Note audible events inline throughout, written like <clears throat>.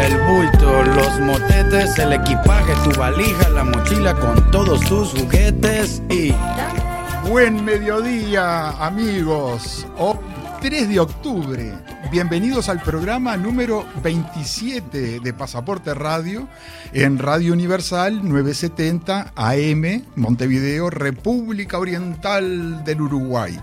el bulto, los motetes, el equipaje, tu valija, la mochila con todos tus juguetes y... Buen mediodía, amigos. Hoy, 3 de octubre. Bienvenidos al programa número 27 de Pasaporte Radio en Radio Universal 970 AM, Montevideo, República Oriental del Uruguay.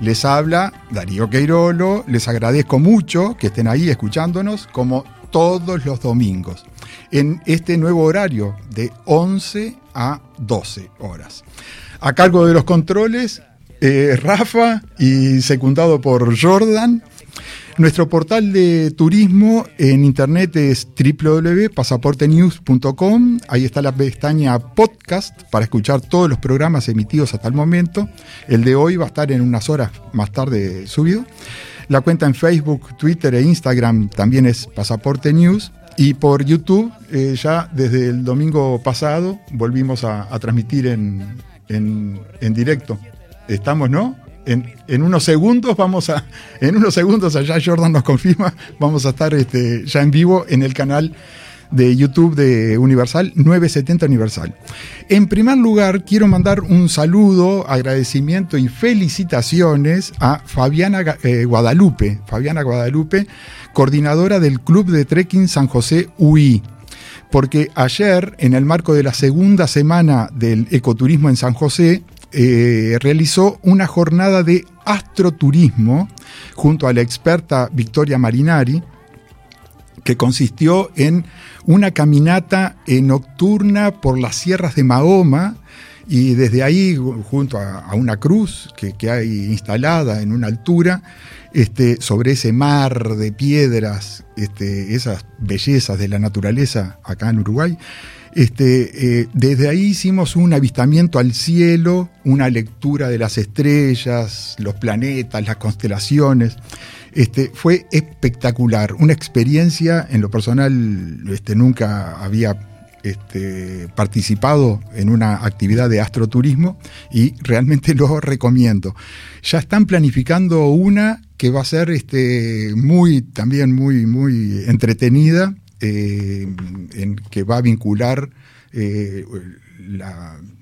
Les habla Darío Queirolo, les agradezco mucho que estén ahí escuchándonos como todos los domingos en este nuevo horario de 11 a 12 horas. A cargo de los controles, eh, Rafa y secundado por Jordan. Nuestro portal de turismo en internet es www.pasaportenews.com. Ahí está la pestaña podcast para escuchar todos los programas emitidos hasta el momento. El de hoy va a estar en unas horas más tarde subido. La cuenta en Facebook, Twitter e Instagram también es Pasaporte News. Y por YouTube, eh, ya desde el domingo pasado, volvimos a, a transmitir en, en, en directo. Estamos, ¿no? en, unos segundos vamos a, <laughs> en unos segundos allá Jordan nos confirma, vamos a estar este, ya en vivo en el canal de YouTube de Universal, 970 Universal. En primer lugar, quiero mandar un saludo, agradecimiento y felicitaciones a Fabiana eh, Guadalupe, Fabiana Guadalupe, coordinadora del Club de Trekking San José UI porque ayer, en el marco de la segunda semana del ecoturismo en San José, eh, realizó una jornada de astroturismo junto a la experta Victoria Marinari, que consistió en una caminata nocturna por las sierras de Mahoma y desde ahí, junto a, una cruz que, hay instalada en una altura, este, sobre ese mar de piedras, este, esas bellezas de la naturaleza acá en Uruguay, este, eh, desde ahí hicimos un avistamiento al cielo, una lectura de las estrellas, los planetas, las constelaciones. Este, fue espectacular, una experiencia, en lo personal este, nunca había este, participado en una actividad de astroturismo y realmente <laughs> lo recomiendo. Ya están planificando una que va a ser este, muy, también muy, muy entretenida eh, en que va a vincular eh,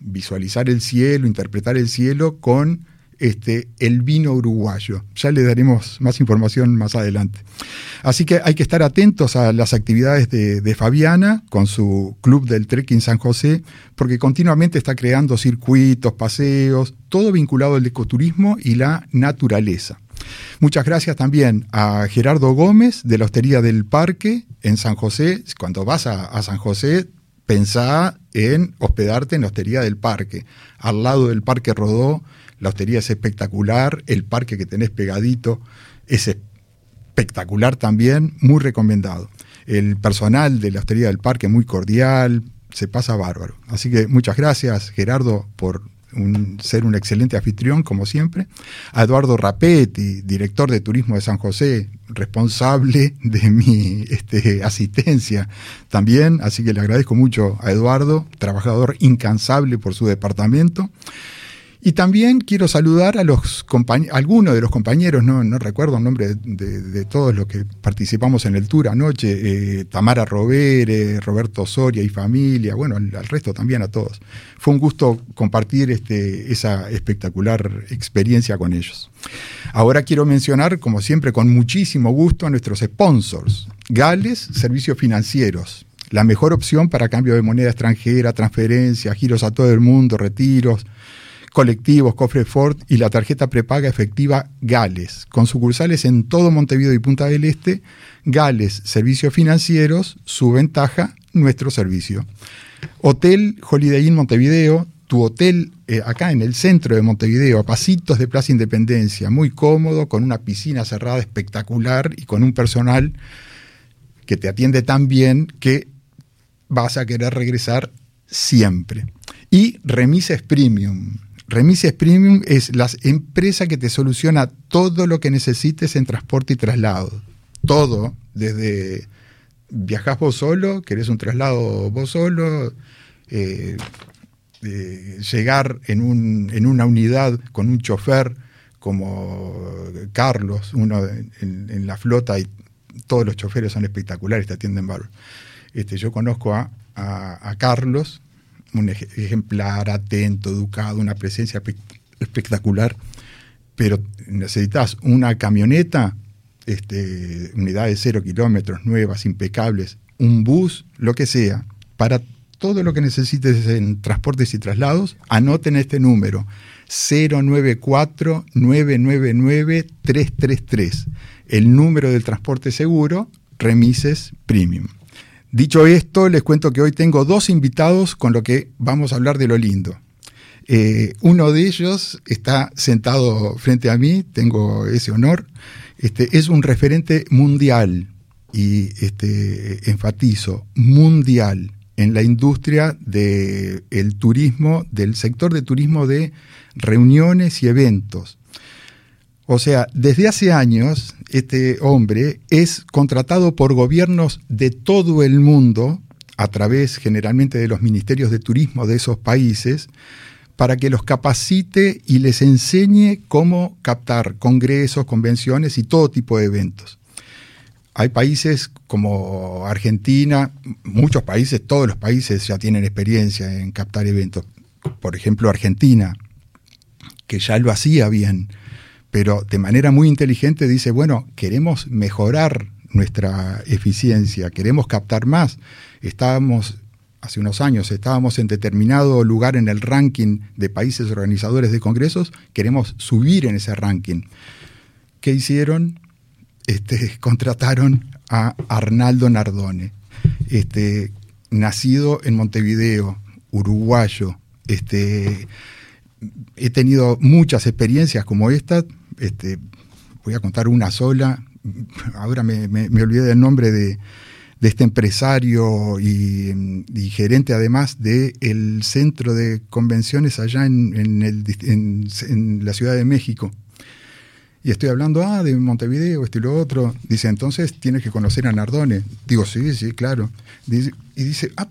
visualizar el cielo, interpretar el cielo con este, el vino uruguayo. Ya le daremos más información más adelante. Así que hay que estar atentos a las actividades de, de, Fabiana con su club del trekking San José, porque continuamente está creando circuitos, paseos, todo vinculado al ecoturismo y la naturaleza. Muchas gracias también a Gerardo Gómez de la Hostería del Parque en San José. Cuando vas a, San José, pensá en hospedarte en la Hostería del Parque. Al lado del Parque Rodó, la hostería es espectacular, el parque que tenés pegadito es espectacular también, muy recomendado. El personal de la Hostería del Parque muy cordial, se pasa bárbaro. Así que muchas gracias Gerardo por ser un excelente anfitrión, como siempre. A Eduardo Rapetti, director de Turismo de San José, responsable <laughs> de mi este, asistencia también. Así que le agradezco mucho a Eduardo, trabajador incansable por su departamento. Y también quiero saludar a los algunos de los compañeros, no, recuerdo el nombre de, todos los que participamos en el tour anoche, eh, Tamara Rovere, Roberto Soria y familia, bueno, al, resto también a todos. Fue un gusto compartir este, esa espectacular experiencia con ellos. Ahora quiero mencionar, como siempre, con muchísimo gusto a nuestros sponsors. Gales Servicios Financieros, la mejor opción para cambio de moneda extranjera, transferencias, giros a todo el mundo, retiros colectivos, cofre Ford y la tarjeta prepaga efectiva Gales, con sucursales en todo Montevideo y Punta del Este. Gales, servicios financieros, su ventaja, nuestro servicio. Hotel Holiday Inn Montevideo, tu hotel eh, acá en el centro de Montevideo, a pasitos de Plaza Independencia, muy cómodo, con una piscina cerrada espectacular y con un personal que te atiende tan bien que vas a querer regresar siempre. Y Remises Premium. Remises Premium es la empresa que te soluciona todo lo que necesites en transporte y traslado. Todo, desde viajás vos solo, querés un traslado vos solo, eh, llegar en, un, en, una unidad con un chofer como Carlos, uno en, la flota, y todos los choferes son espectaculares, te atienden bárbaro. Este, yo conozco a, a, Carlos, un ejemplar atento, educado, una presencia espectacular, pero necesitas una camioneta, este, unidades cero kilómetros, nuevas, impecables, un bus, lo que sea, para todo lo que necesites en transportes y traslados, anoten este número, 094-999-333, el número del transporte seguro, remises premium. Dicho esto, les cuento que hoy tengo dos invitados con lo que vamos a hablar de lo lindo. Eh, uno de ellos está sentado frente a mí, tengo ese honor. Este, es un referente mundial, y este, enfatizo, mundial, en la industria del turismo, del sector de turismo de reuniones y eventos. O sea, desde hace años este hombre es contratado por gobiernos de todo el mundo, a través generalmente de los ministerios de turismo de esos países, para que los capacite y les enseñe cómo captar congresos, convenciones y todo tipo de eventos. Hay países como Argentina, muchos países, todos los países ya tienen experiencia en captar eventos. Por ejemplo, Argentina, que ya lo hacía bien pero de manera muy inteligente dice, bueno, queremos mejorar nuestra eficiencia, queremos captar más. Estábamos, hace unos años, estábamos en determinado lugar en el ranking de países organizadores de congresos, queremos subir en ese ranking. ¿Qué hicieron? Este, <laughs> contrataron a Arnaldo Nardone, este, nacido en Montevideo, uruguayo. Este, he tenido muchas experiencias como esta, este, voy a contar una sola, ahora me, olvidé del nombre de, este empresario y, gerente además del centro de convenciones allá en, la Ciudad de México. Y estoy hablando, ah, de Montevideo, esto y lo otro. Dice, entonces tienes que conocer a Nardone. Digo, sí, sí, claro. y dice, ah,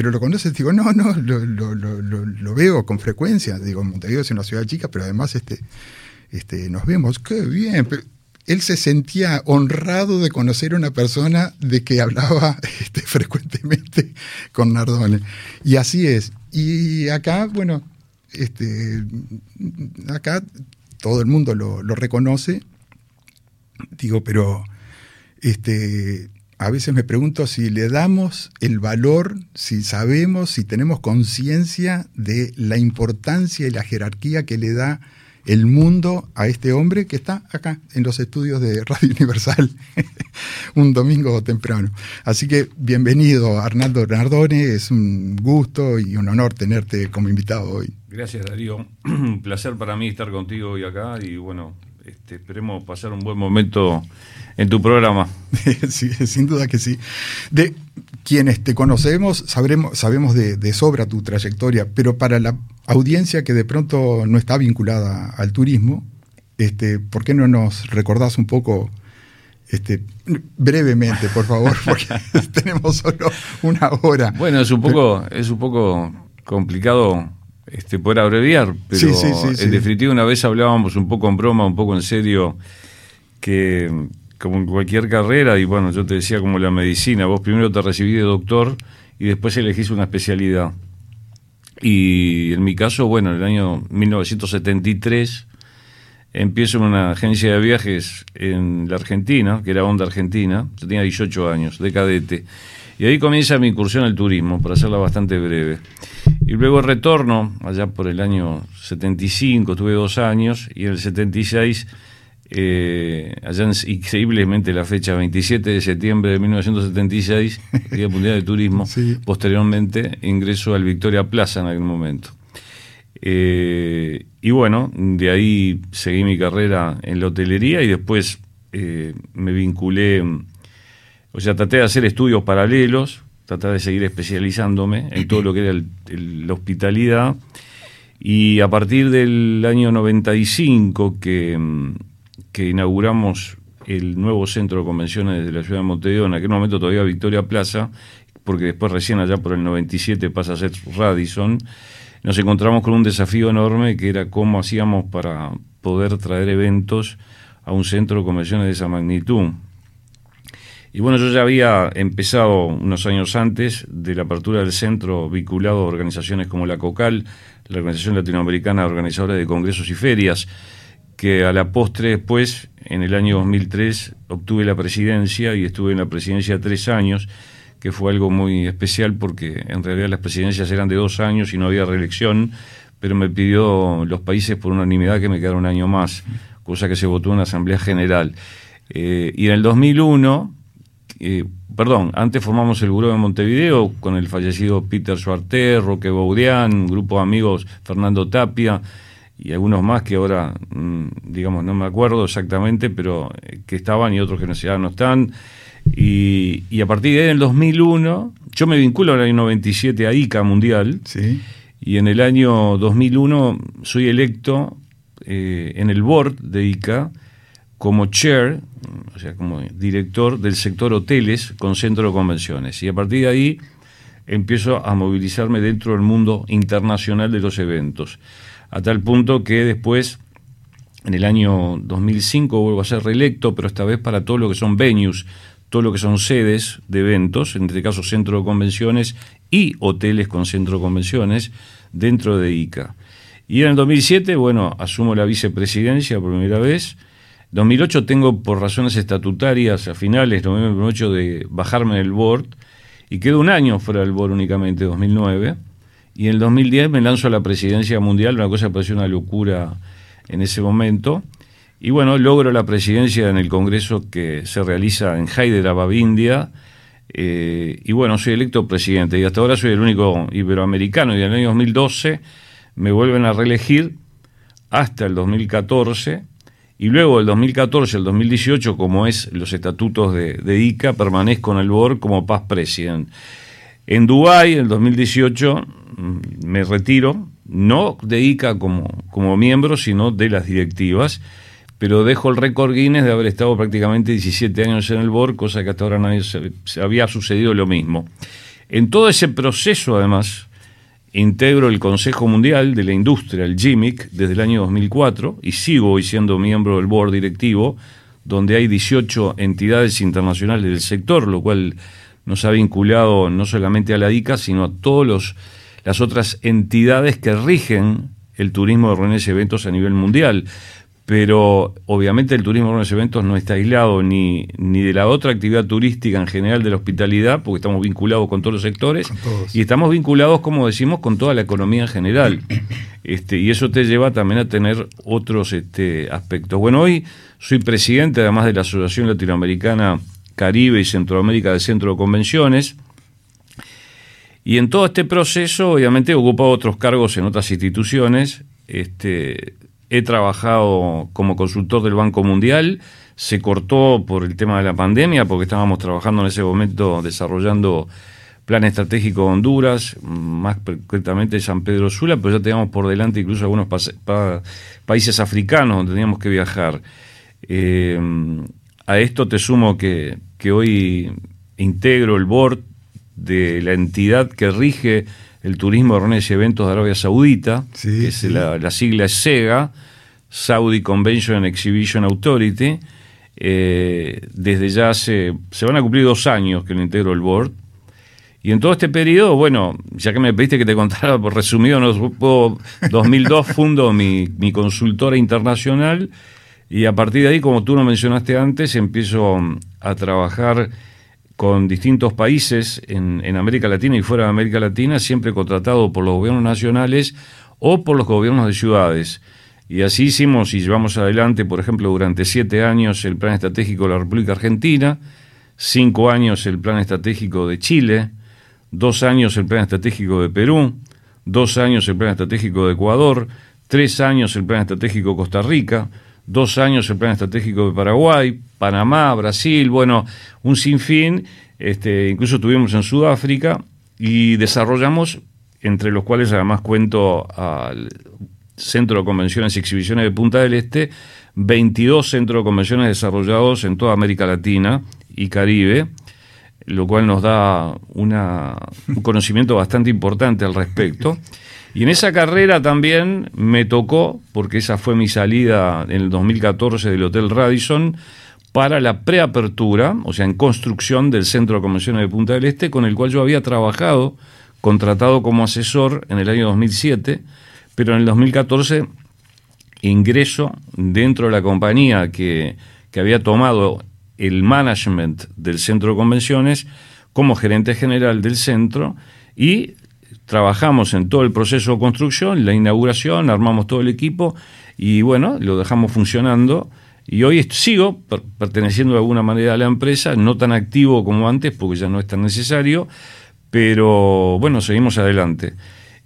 pero lo conoces. Digo, no, no, lo, lo, veo con frecuencia. Digo, Montevideo es una ciudad chica, pero además este, este, nos vemos, qué bien. él se sentía honrado de conocer a una persona de que hablaba <laughs> este, frecuentemente con Nardone. Y así es. Y acá, bueno, este, acá todo el mundo lo, reconoce. Digo, pero este, a veces me pregunto si le damos el valor, si sabemos, si tenemos conciencia de la importancia y la jerarquía que le da el mundo a este hombre que está acá en los estudios de Radio <laughs> Universal un domingo temprano. Así que bienvenido Arnaldo Nardone, es un gusto y un honor tenerte como invitado hoy. Gracias Darío, <clears throat> un placer para mí estar contigo hoy acá y bueno, este, esperemos pasar un buen momento en tu programa. <laughs> sí, sin duda que sí. De quienes te conocemos, sabremos, sabemos de, sobra tu trayectoria, pero para la audiencia que de pronto no está vinculada al turismo, este, ¿por qué no nos recordás un poco, este, brevemente, por favor, <laughs> porque <laughs> tenemos solo una hora? Bueno, es un poco, es un poco complicado este, poder abreviar, pero en definitiva una vez hablábamos un poco en broma, un poco en serio, que como en cualquier carrera, y bueno, yo te decía como la medicina, vos primero te recibís de doctor y después elegís una especialidad. Y en mi caso, bueno, en el año 1973 empiezo en una agencia de viajes en la Argentina, que era Onda Argentina, yo tenía 18 años, de cadete. Y ahí comienza mi incursión al turismo, para hacerla bastante breve. Y luego retorno, allá por el año 75, tuve dos años, y en el 76, eh, allá increíblemente la fecha 27 de septiembre de 1976, <laughs> Día Mundial de Turismo, posteriormente ingreso al Victoria Plaza en aquel momento. Eh, y bueno, de ahí seguí mi carrera en la hotelería y después eh, me vinculé, o sea, traté de hacer estudios paralelos, tratar de seguir especializándome en todo lo que era la hospitalidad. Y a partir del año 95 que, que inauguramos el nuevo centro de convenciones de la ciudad de Montevideo, en aquel momento todavía Victoria Plaza, porque después recién allá por el 97 pasa a ser Radisson, nos encontramos con un desafío enorme que era cómo hacíamos para poder traer eventos a un centro de convenciones de esa magnitud. Y bueno, yo ya había empezado unos años antes de la apertura del centro vinculado a organizaciones como la COCAL, la Organización Latinoamericana Organizadora de Congresos y Ferias, que a la postre después, en el año 2003, obtuve la presidencia y estuve en la presidencia tres años, que fue algo muy especial porque en realidad las presidencias eran de dos años y no había reelección, pero me pidió los países por unanimidad que me quedara un año más, cosa que se votó en la Asamblea General. Eh, y en el 2001 eh, perdón, antes formamos el Buró de Montevideo con el fallecido Peter Suarté, Roque Baudián, un grupo de amigos, Fernando Tapia y algunos más que ahora, mm, digamos, no me acuerdo exactamente, pero eh, que estaban y otros que no, ya no están. Y, a partir de ahí, en el 2001, yo me vinculo en el año 97 a ICA Mundial. Sí. Y en el año 2001 soy electo eh, en el board de ICA como chair, o sea, como director del sector hoteles con centro de convenciones. Y a partir de ahí empiezo a movilizarme dentro del mundo internacional de los eventos. A tal punto que después, en el año 2005, vuelvo a ser reelecto, pero esta vez para todo lo que son venues, todo lo que son sedes de eventos, en este caso centro de convenciones y hoteles con centro de convenciones, dentro de ICA. Y en el 2007, bueno, asumo la vicepresidencia por primera vez 2008 tengo por razones estatutarias a finales, noviembre 2008, de bajarme del board y quedo un año fuera del board únicamente, 2009. Y en el 2010 me lanzo a la presidencia mundial, una cosa que pareció una locura en ese momento. Y bueno, logro la presidencia en el congreso que se realiza en Hyderabad, India. Eh, y bueno, soy electo presidente y hasta ahora soy el único iberoamericano. Y en el año 2012 me vuelven a reelegir hasta el 2014 y luego del 2014 al 2018, como es los estatutos de, ICA, permanezco en el board como past president. En Dubái, en el 2018, mm, me retiro, no de ICA como, como miembro, sino de las directivas, pero dejo el récord Guinness de haber estado prácticamente 17 años en el board, cosa que hasta ahora nadie se había sucedido lo mismo. En todo ese proceso, además, Integro el Consejo Mundial de la Industria, el GIMIC, desde el año 2004 y sigo hoy siendo miembro del board directivo, donde hay 18 entidades internacionales del sector, lo cual nos ha vinculado no solamente a la ICA, sino a todas las otras entidades que rigen el turismo de reuniones y eventos a nivel mundial pero obviamente el turismo de los eventos no está aislado ni, ni de la otra actividad turística en general de la hospitalidad, porque estamos vinculados con todos los sectores y estamos vinculados, como decimos, con toda la economía en general. <coughs> Este, y eso te lleva también a tener otros este, aspectos. Bueno, hoy soy presidente, además de la Asociación Latinoamericana Caribe y Centroamérica del Centro de Convenciones. Y en todo este proceso, obviamente, he ocupado otros cargos en otras instituciones. Este, he trabajado como consultor del Banco Mundial, se cortó por el tema de la pandemia, porque estábamos trabajando en ese momento desarrollando plan estratégico de Honduras, más concretamente San Pedro Sula, pero ya teníamos por delante incluso algunos países africanos donde teníamos que viajar. Eh, a esto te sumo que, que hoy integro el board de la entidad que rige el turismo de reuniones y eventos de Arabia Saudita, que es la, sigla es SEGA, Saudi Convention and Exhibition Authority. Eh, desde ya hace, se van a cumplir dos años que lo integro el board. Y en todo este periodo, bueno, ya que me pediste que te contara por resumido, no puedo, 2002 <laughs> fundo mi, mi consultora internacional y a partir de ahí, como tú lo mencionaste antes, empiezo a trabajar con distintos países en, América Latina y fuera de América Latina, siempre contratado por los gobiernos nacionales o por los gobiernos de ciudades. Y así hicimos y llevamos adelante, por ejemplo, durante siete años el Plan Estratégico de la República Argentina, cinco años el Plan Estratégico de Chile, dos años el Plan Estratégico de Perú, dos años el Plan Estratégico de Ecuador, tres años el Plan Estratégico de Costa Rica, dos años el Plan Estratégico de Paraguay, Panamá, Brasil, bueno, un sinfín, este, incluso tuvimos en Sudáfrica y desarrollamos, entre los cuales además cuento al Centro de Convenciones y Exhibiciones de Punta del Este, 22 centros de convenciones desarrollados en toda América Latina y Caribe, lo cual nos da una, un conocimiento bastante importante al respecto. Y en esa carrera también me tocó, porque esa fue mi salida en el 2014 del Hotel Radisson, para la preapertura, o sea, en construcción del Centro de Convenciones de Punta del Este, con el cual yo había trabajado, contratado como asesor en el año 2007, pero en el 2014 ingreso dentro de la compañía que, que había tomado el management del Centro de Convenciones como gerente general del centro y trabajamos en todo el proceso de construcción, la inauguración, armamos todo el equipo y bueno, lo dejamos funcionando. Y hoy sigo perteneciendo de alguna manera a la empresa, no tan activo como antes, porque ya no es tan necesario, pero bueno, seguimos adelante.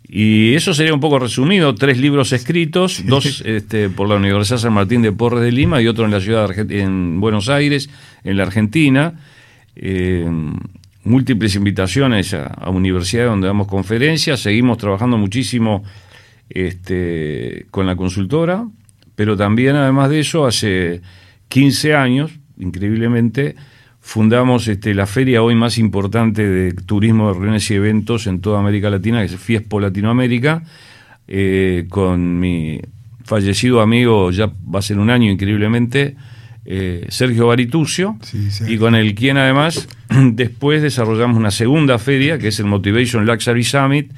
Y eso sería un poco resumido, tres libros escritos, dos este, por la Universidad San Martín de Porres de Lima y otro en la ciudad de en Buenos Aires, en la Argentina. Eh, múltiples invitaciones a, universidades donde damos conferencias, seguimos trabajando muchísimo este, con la consultora, pero también además de eso, hace 15 años, increíblemente, fundamos este, la feria hoy más importante de turismo de reuniones y eventos en toda América Latina, que es Fiespo Latinoamérica, eh, con mi fallecido amigo, ya va a ser un año increíblemente, eh, Sergio Baritucio, y con el quien además <clears throat> después desarrollamos una segunda feria, que es el Motivation Luxury Summit,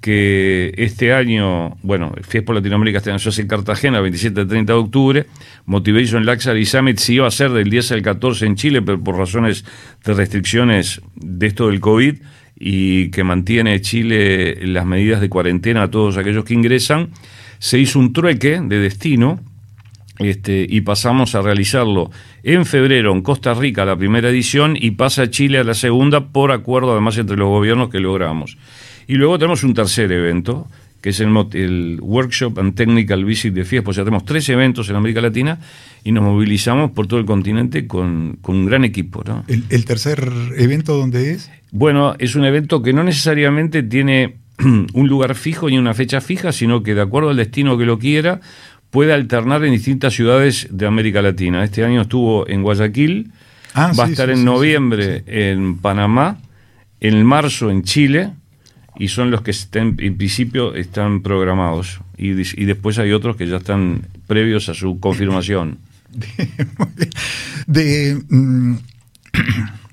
que este año, bueno, Fiespo Latinoamérica este año se hace en Cartagena, 27 y 30 de octubre, Motivation Luxury Summit sí iba a ser del 10 al 14 en Chile, pero por razones de restricciones de esto del COVID, y que mantiene Chile las medidas de cuarentena a todos aquellos que ingresan, se hizo un trueque de destino, este, y pasamos a realizarlo en febrero en Costa Rica la primera edición y pasa a Chile a la segunda por acuerdo además entre los gobiernos que logramos. Y luego tenemos un tercer evento, que es el, el Workshop and Technical Visit de FIESPO. O sea, tenemos tres eventos en América Latina y nos movilizamos por todo el continente con, un gran equipo. ¿El, tercer evento dónde es? Bueno, es un evento que no necesariamente tiene <clears throat> un lugar fijo ni una fecha fija, sino que de acuerdo al destino que lo quiera, puede alternar en distintas ciudades de América Latina. Este año estuvo en Guayaquil, ah, va a estar en noviembre en Panamá, en marzo en Chile, y son los que estén, en principio están programados. Y, después hay otros que ya están previos a su confirmación. <laughs> de, <clears throat>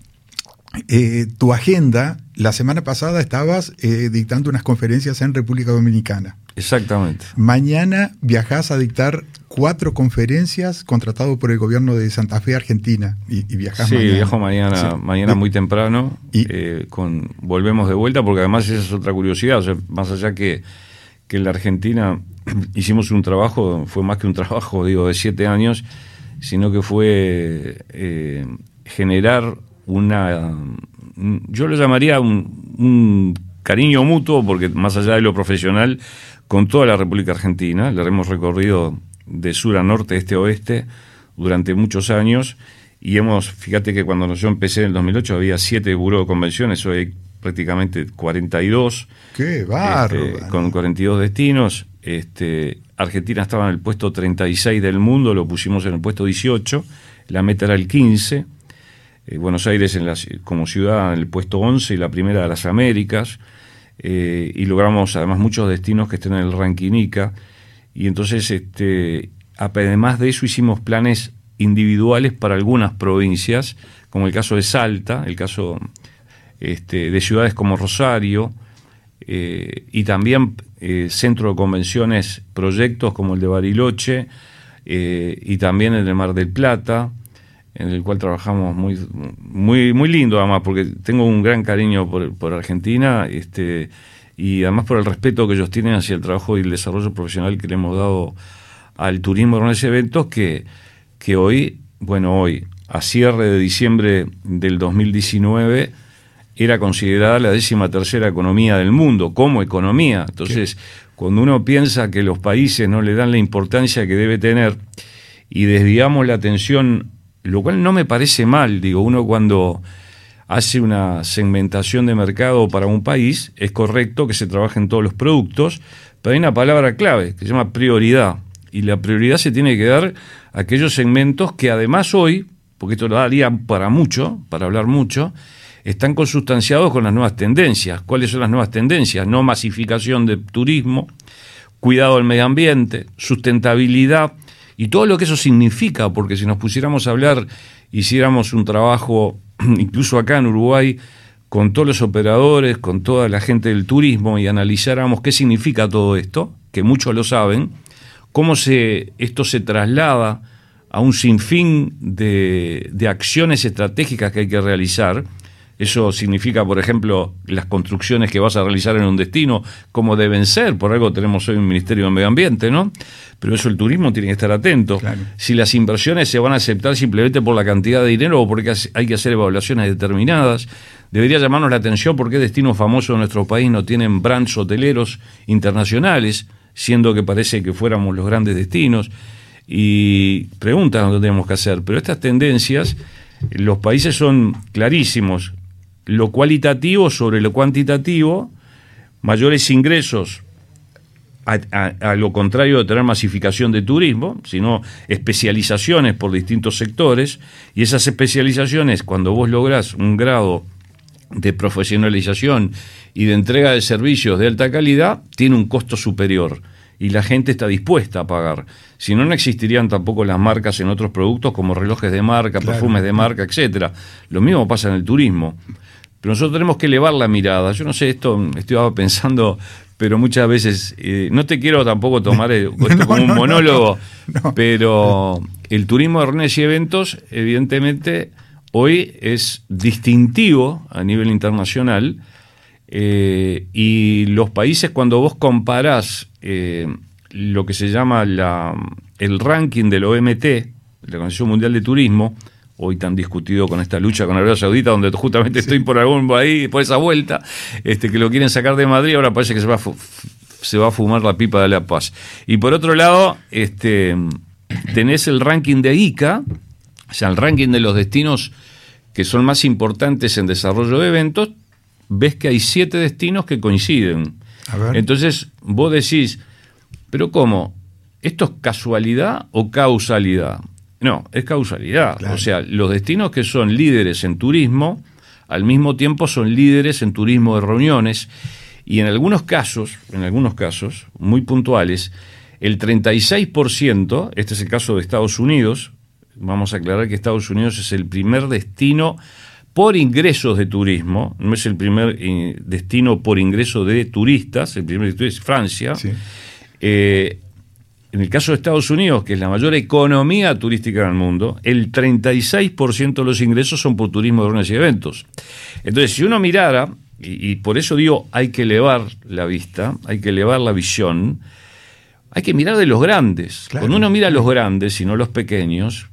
eh, tu agenda, la semana pasada estabas eh, dictando unas conferencias en República Dominicana. Exactamente. Mañana viajas a dictar cuatro conferencias contratado por el gobierno de Santa Fe, Argentina. Y, sí, viajo mañana, mañana muy temprano. Y, eh, con, volvemos de vuelta porque además esa es otra curiosidad. O sea, más allá que, que en la Argentina <clears throat> hicimos un trabajo, fue más que un trabajo, digo, de siete años, sino que fue generar una, yo lo llamaría un, un cariño mutuo, porque más allá de lo profesional, con toda la República Argentina. Le hemos recorrido de sur a norte, este a oeste, durante muchos años. Y hemos, fíjate que cuando yo empecé en el 2008 había siete buró de convenciones, hoy hay prácticamente 42. ¡Qué barro! Este, con 42 destinos. Este, Argentina estaba en el puesto 36 del mundo, lo pusimos en el puesto 18, la meta era el 15. Eh, Buenos Aires en la, como ciudad en el puesto 11 y la primera de las Américas. Eh, y logramos además muchos destinos que estén en el ranking. Y entonces, este, además de eso, hicimos planes individuales para algunas provincias, como el caso de Salta, el caso este, de ciudades como Rosario, eh, y también centro de convenciones, proyectos como el de Bariloche, y también el de Mar del Plata, en el cual trabajamos muy, muy, muy lindo además, porque tengo un gran cariño por, por Argentina, este, y además por el respeto que ellos tienen hacia el trabajo y el desarrollo profesional que le hemos dado al turismo en ese eventos que, que hoy, bueno, hoy, a cierre de diciembre del 2019, era considerada la décima tercera economía del mundo, como economía. Entonces, cuando uno piensa que los países no le dan la importancia que debe tener y desviamos la atención, lo cual no me parece mal, digo, uno cuando hace una segmentación de mercado para un país, es correcto que se trabajen todos los productos, pero hay una palabra clave que se llama prioridad. Y la prioridad se tiene que dar a aquellos segmentos que además hoy, porque esto lo daría para mucho, para hablar mucho, están consustanciados con las nuevas tendencias. ¿Cuáles son las nuevas tendencias? No masificación de turismo, cuidado del medio ambiente, sustentabilidad y todo lo que eso significa, porque si nos pusiéramos a hablar, hiciéramos un trabajo <clears throat> incluso acá en Uruguay, con todos los operadores, con toda la gente del turismo y analizáramos qué significa todo esto, que muchos lo saben, cómo se, esto se traslada a un sinfín de, de acciones estratégicas que hay que realizar, eso significa, por ejemplo, las construcciones que vas a realizar en un destino, cómo deben ser. Por algo tenemos hoy un Ministerio de Medio Ambiente, ¿no? Pero eso el turismo tiene que estar atento. Si las inversiones se van a aceptar simplemente por la cantidad de dinero o porque hay que hacer evaluaciones determinadas, debería llamarnos la atención por qué destinos famosos de nuestro país no tienen brands hoteleros internacionales, siendo que parece que fuéramos los grandes destinos. Y preguntas no tenemos que hacer. Pero estas tendencias, los países son clarísimos lo cualitativo sobre lo cuantitativo, mayores ingresos a, lo contrario de tener masificación de turismo, sino especializaciones por distintos sectores, y esas especializaciones, cuando vos lográs un grado de profesionalización y de entrega de servicios de alta calidad, tiene un costo superior y la gente está dispuesta a pagar. Si no, no existirían tampoco las marcas en otros productos como relojes de marca, perfumes de marca, etcétera. Lo mismo pasa en el turismo. Pero nosotros tenemos que elevar la mirada. Yo no sé, esto estoy pensando, pero muchas veces, eh, no te quiero tampoco tomar <laughs> esto como un monólogo, pero el turismo de reuniones y eventos, evidentemente, hoy es distintivo a nivel internacional. Eh, y los países, cuando vos comparás eh, lo que se llama la, el ranking del OMT, la Organización Mundial de Turismo, hoy tan discutido con esta lucha con Arabia Saudita, donde justamente estoy por algún <laughs> ahí, por esa vuelta, este, que lo quieren sacar de Madrid, ahora parece que se va a, se va a fumar la pipa de la paz. Y por otro lado, este, tenés el ranking de ICA, o sea, el ranking de los destinos que son más importantes en desarrollo de eventos, ves que hay siete destinos que coinciden. Entonces, vos decís, pero ¿cómo? ¿Esto es casualidad o causalidad? No, es causalidad. O sea, los destinos que son líderes en turismo, al mismo tiempo son líderes en turismo de reuniones y en algunos casos, en algunos casos muy puntuales, el 36%, este es el caso de Estados Unidos, vamos a aclarar que Estados Unidos es el primer destino por ingresos de turismo, no es el primer eh, destino por ingreso de turistas, el primer destino es Francia. Eh, en el caso de Estados Unidos, que es la mayor economía turística del mundo, el 36% de los ingresos son por turismo de reuniones y eventos. Entonces, si uno mirara, y, por eso digo, hay que elevar la vista, hay que elevar la visión, hay que mirar de los grandes. Cuando uno mira a los grandes y no a los pequeños,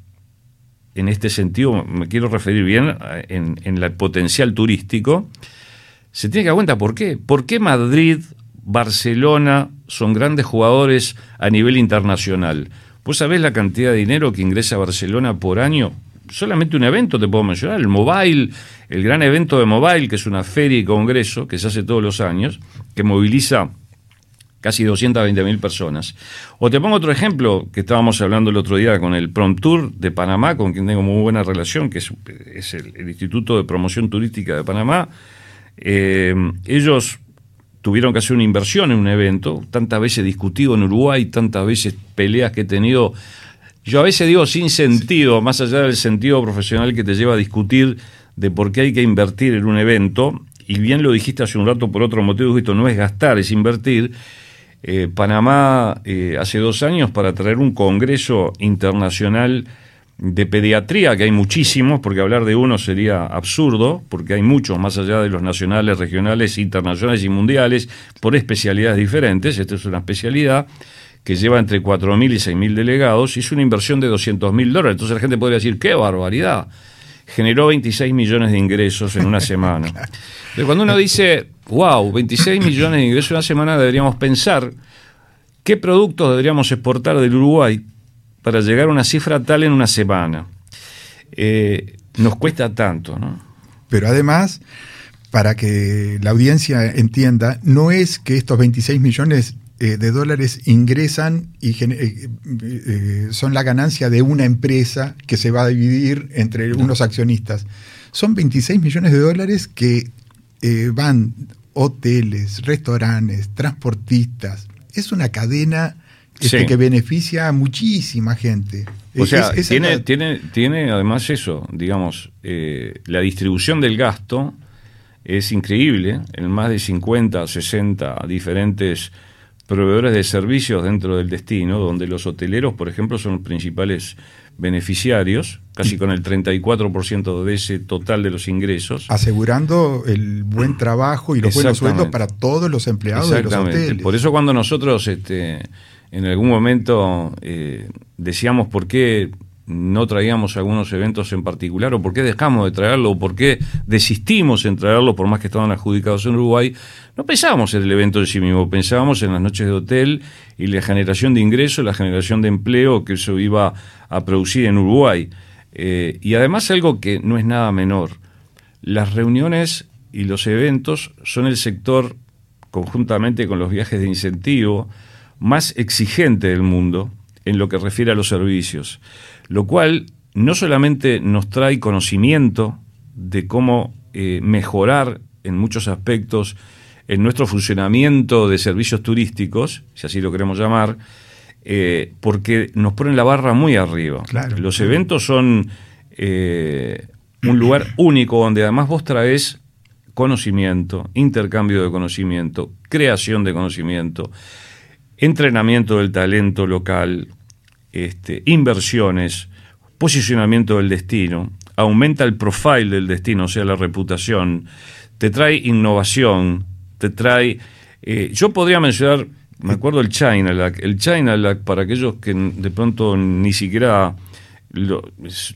en este sentido me quiero referir bien en, en el potencial turístico, se tiene que dar cuenta por qué. ¿Por qué Madrid, Barcelona son grandes jugadores a nivel internacional. ¿Vos sabés la cantidad de dinero que ingresa Barcelona por año? Solamente un evento te puedo mencionar, el Mobile, el gran evento de Mobile, que es una feria y congreso que se hace todos los años, que moviliza casi 220.000 personas. O te pongo otro ejemplo, que estábamos hablando el otro día con el Prom Tour de Panamá, con quien tengo muy buena relación, que es, el, Instituto de Promoción Turística de Panamá. Eh, ellos tuvieron que hacer una inversión en un evento, tantas veces discutido en Uruguay, tantas veces peleas que he tenido. Yo a veces digo sin sentido, más allá del sentido profesional que te lleva a discutir de por qué hay que invertir en un evento, y bien lo dijiste hace un rato por otro motivo, esto no es gastar, es invertir. Eh, Panamá eh, hace dos años para traer un congreso internacional de pediatría, que hay muchísimos, porque hablar de uno sería absurdo, porque hay muchos más allá de los nacionales, regionales, internacionales y mundiales, por especialidades diferentes. Esta es una especialidad que lleva entre 4.000 y 6.000 delegados y es una inversión de 200.000 dólares. Entonces la gente podría decir, qué barbaridad. Generó 26 millones de ingresos en una semana. <laughs> Pero cuando uno dice, wow, 26 millones de ingresos en una semana, deberíamos pensar qué productos deberíamos exportar del Uruguay para llegar a una cifra tal en una semana. Eh, nos cuesta tanto, ¿no? Pero además, para que la audiencia entienda, no es que estos 26 millones eh, de dólares ingresan y eh, son la ganancia de una empresa que se va a dividir entre unos accionistas. Son 26 millones de dólares que van hoteles, restaurantes, transportistas. Es una cadena este, que beneficia a muchísima gente. O sea, tiene, tiene, tiene además eso, digamos, eh, la distribución del gasto es increíble, en más de 50, 60 diferentes proveedores de servicios dentro del destino, donde los hoteleros, por ejemplo, son los principales beneficiarios, casi con el 34% de ese total de los ingresos. Asegurando el buen trabajo y los buenos sueldos para todos los empleados de los hoteles. Por eso cuando nosotros este, en algún momento eh, decíamos por qué no traíamos algunos eventos en particular o por qué dejamos de traerlo o por qué desistimos en traerlo por más que estaban adjudicados en Uruguay, no pensábamos en el evento en sí mismo, pensábamos en las noches de hotel y la generación de ingresos, la generación de empleo que eso iba a producir en Uruguay. Eh, y además algo que no es nada menor, las reuniones y los eventos son el sector, conjuntamente con los viajes de incentivo, más exigente del mundo en lo que refiere a los servicios, lo cual no solamente nos trae conocimiento de cómo eh, mejorar en muchos aspectos en nuestro funcionamiento de servicios turísticos, si así lo queremos llamar, eh, porque nos ponen la barra muy arriba. Los eventos son eh, un lugar único donde además vos traes conocimiento, intercambio de conocimiento, creación de conocimiento, entrenamiento del talento local, este, inversiones, posicionamiento del destino, aumenta el profile del destino, o sea, la reputación, te trae innovación, te trae... Eh, yo podría mencionar, me acuerdo el China el China para aquellos que de pronto ni siquiera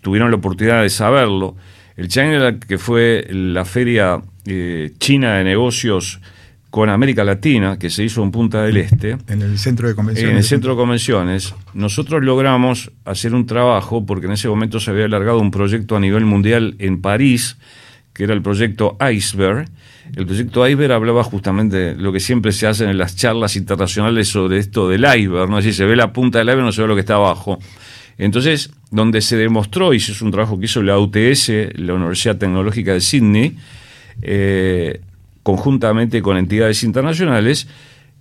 tuvieron la oportunidad de saberlo, el China que fue la feria eh, china de negocios con América Latina, que se hizo en Punta del Este. En el centro de convenciones. En el centro de convenciones, nosotros logramos hacer un trabajo, porque en ese momento se había alargado un proyecto a nivel mundial en París, que era el proyecto Iceberg. El proyecto Iceberg hablaba justamente de lo que siempre se hace en las charlas internacionales sobre esto del iceberg, ¿no? Así se ve la punta del iceberg, no se ve lo que está abajo. Entonces, donde se demostró, y eso es un trabajo que hizo la UTS, la Universidad Tecnológica de Sydney, eh, conjuntamente con entidades internacionales,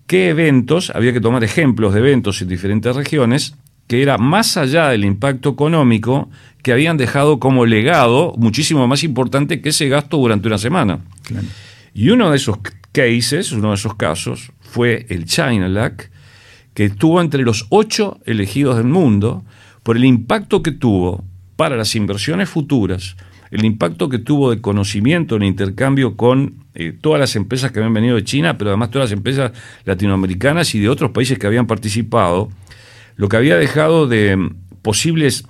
qué eventos, había que tomar ejemplos de eventos en diferentes regiones, que era más allá del impacto económico que habían dejado como legado muchísimo más importante que ese gasto durante una semana. Y uno de esos cases, uno de esos casos, fue el China LAC, que estuvo entre los ocho elegidos del mundo por el impacto que tuvo para las inversiones futuras, el impacto que tuvo de conocimiento en intercambio con eh, todas las empresas que habían venido de China, pero además todas las empresas latinoamericanas y de otros países que habían participado, lo que había dejado de mm, posibles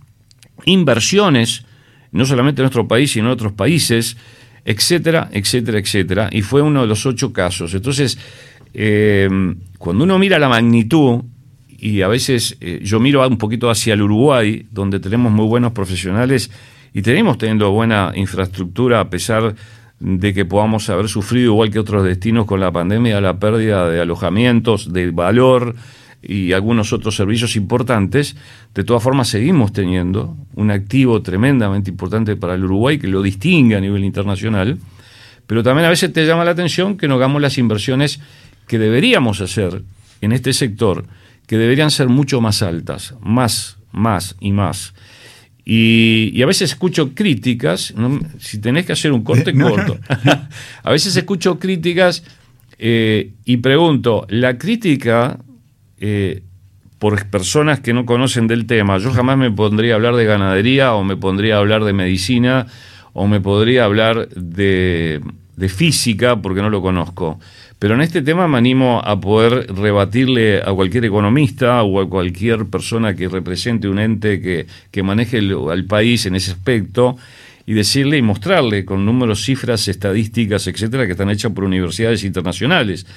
inversiones, no solamente en nuestro país, sino en otros países, etcétera, etcétera, etcétera. Y fue uno de los ocho casos. Entonces, eh, cuando uno mira la magnitud, y a veces eh, yo miro un poquito hacia el Uruguay, donde tenemos muy buenos profesionales y tenemos teniendo buena infraestructura a pesar de que podamos haber sufrido, igual que otros destinos con la pandemia, la pérdida de alojamientos, de valor y algunos otros servicios importantes, de todas formas seguimos teniendo un activo tremendamente importante para el Uruguay que lo distingue a nivel internacional, pero también a veces te llama la atención que no hagamos las inversiones que deberíamos hacer en este sector, que deberían ser mucho más altas, más, más y más. Y, a veces escucho críticas, si tenés que hacer un corte, <laughs> corto. <laughs> a veces escucho críticas eh, y pregunto, ¿la crítica eh, por personas que no conocen del tema. Yo jamás me pondría a hablar de ganadería o me pondría a hablar de medicina o me podría hablar de, de física porque no lo conozco. Pero en este tema me animo a poder rebatirle a cualquier economista o a cualquier persona que represente un ente que, que maneje al país en ese aspecto y decirle y mostrarle con números, cifras, estadísticas, etcétera, que están hechas por universidades internacionales.